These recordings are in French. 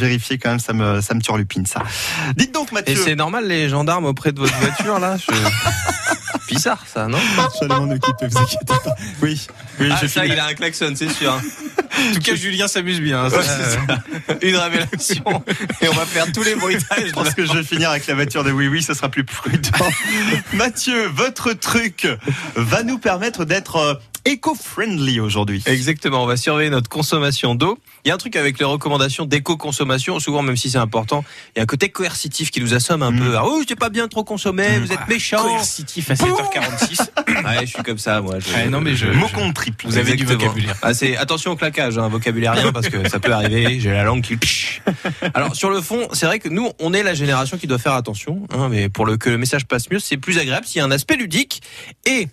Vérifier quand même, ça me, ça me turlupine ça. Dites donc Et Mathieu. c'est normal les gendarmes auprès de votre voiture là je... Bizarre ça, non vais m'en occuper, vous inquiétez pas. Oui, oui, Ah je ça, il a un klaxon, c'est sûr. En tout cas, Julien s'amuse bien. ça, Ouais, c'est euh, Une révélation. Et on va faire tous les bruitages. Je pense que je vais finir avec la voiture de Oui Oui, ce sera plus prudent. Mathieu, votre truc va nous permettre d'être euh, éco-friendly aujourd'hui. Exactement, on va surveiller notre consommation d'eau. Il y a un truc avec les recommandations d'éco-consommation, souvent même si c'est important, il y a un côté coercitif qui nous assomme un Mm. peu. Ah, oh, c'est pas bien trop consommé, vous êtes méchant. Coercitif à 7h46. Ouais, je suis comme ça, moi. Je- Ouais, non, mais je- Mot contre triple. Vous avez du vocabulaire. Ah, c'est attention au claquage, hein, vocabulaire rien parce que ça peut arriver. J'ai la langue qui. Alors sur le fond, c'est vrai que nous, on est la génération qui doit faire attention, hein, mais pour le que le message passe mieux, c'est plus agréable s'il y a un aspect ludique et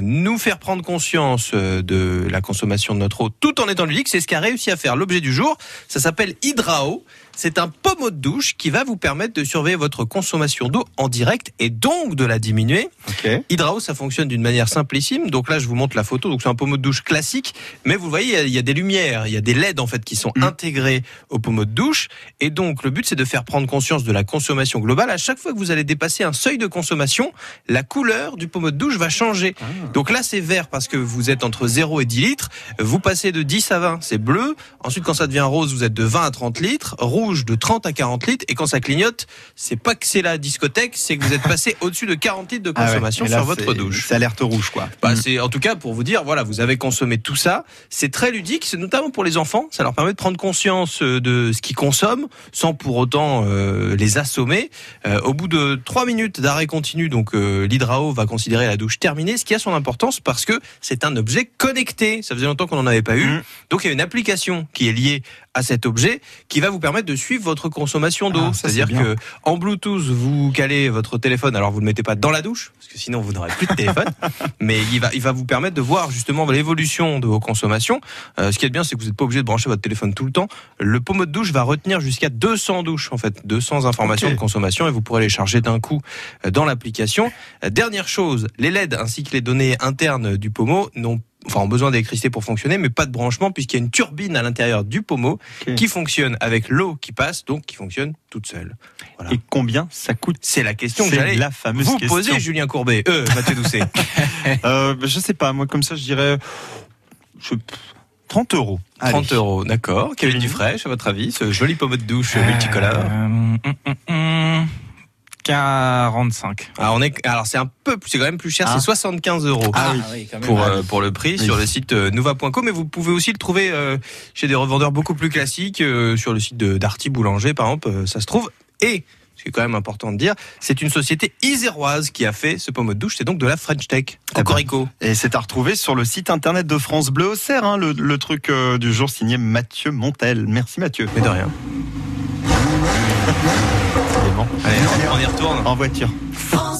nous faire prendre conscience euh, de la consommation de notre eau tout en étant ludique, c'est ce qu'a réussi à faire l'objet du jour. Ça s'appelle Hydrao. C'est un pommeau de douche qui va vous permettre de surveiller votre consommation d'eau en direct et donc de la diminuer. Ok. Hydrao, ça fonctionne d'une manière simplissime. Donc là, je vous montre la photo. Donc c'est un pommeau de douche classique, mais vous voyez, il y a- il y a des lumières, il y a des LED en fait qui sont Mm. intégrés au pommeau de douche. Et donc le but, c'est de faire prendre conscience de la consommation globale. À chaque fois que vous allez dépasser un seuil de consommation, la couleur du pommeau de douche va changer. Donc là, c'est vert parce que vous êtes entre 0 et 10 litres. Vous passez de 10 à 20, c'est bleu. Ensuite, quand ça devient rose, vous êtes de 20 à 30 litres. Rouge, de 30 à 40 litres. Et quand ça clignote, c'est pas que c'est la discothèque, c'est que vous êtes passé au-dessus de 40 litres de Ah ouais. consommation là, sur votre douche. C'est alerte rouge, quoi. Bah, Mm. c'est en tout cas pour vous dire, voilà, vous avez consommé tout ça. C'est très ludique, c'est notamment pour les enfants. Ça leur permet de prendre conscience euh, de ce qu'ils consomment, sans pour autant euh, les assommer. Euh, au bout de trois minutes d'arrêt continu, donc euh, l'hydrao va considérer la douche terminée, ce qui a son importance parce que c'est un objet connecté. Ça faisait longtemps qu'on n'en avait pas eu. Mm. Donc il y a une application qui est liée à cet objet qui va vous permettre de suivre votre consommation d'eau. Ah, C'est-à-dire que en Bluetooth, vous calez votre téléphone. Alors vous ne le mettez pas dans la douche parce que sinon vous n'aurez plus de téléphone. mais il va, il va vous permettre de voir justement l'évolution de vos consommations. Euh, ce qui est bien, c'est que vous n'êtes pas obligé de brancher votre téléphone tout le temps. Le pommeau de douche va retenir jusqu'à 200 douches, en fait, 200 informations de consommation et vous pourrez les charger d'un coup euh, dans l'application. Euh, Dernière chose, les LED ainsi que les données internes du pommeau n'ont Enfin, ont besoin d'électricité pour fonctionner, mais pas de branchement puisqu'il y a une turbine à l'intérieur du pommeau qui fonctionne avec l'eau qui passe, donc qui fonctionne toute seule. Voilà. Et combien ça coûte C'est la question que j'allais la fameuse vous question. poser, Julien Courbet. Euh, Mathieu Doucet. Euh, Je sais pas, moi comme ça, je dirais je- 30 euros. 30 Allez. euros, d'accord. Kevin Dufresne, à votre avis, ce joli pommeau de douche multicolore. Euh, hum, hum, hum, 45. Alors, on est, alors c'est un peu, plus- c'est quand même plus cher, Ah. c'est 75 euros. Ah oui. Pour, euh, pour le prix Oui. sur le site euh, nova.co, mais vous pouvez aussi le trouver euh, chez des revendeurs beaucoup plus classiques, euh, sur le site de d'Arty Boulanger par exemple, euh, ça se trouve. Et, ce qui est quand même important de dire, c'est une société iséroise qui a fait ce pommeau de douche, c'est donc de la French Tech. Ah bah. Cocorico. Et c'est à retrouver sur le site internet de France Bleu Auxerre, hein, le, le truc euh, du jour signé Mathieu Montel. Merci Mathieu. Mais de rien. Allez, on y retourne. En voiture. France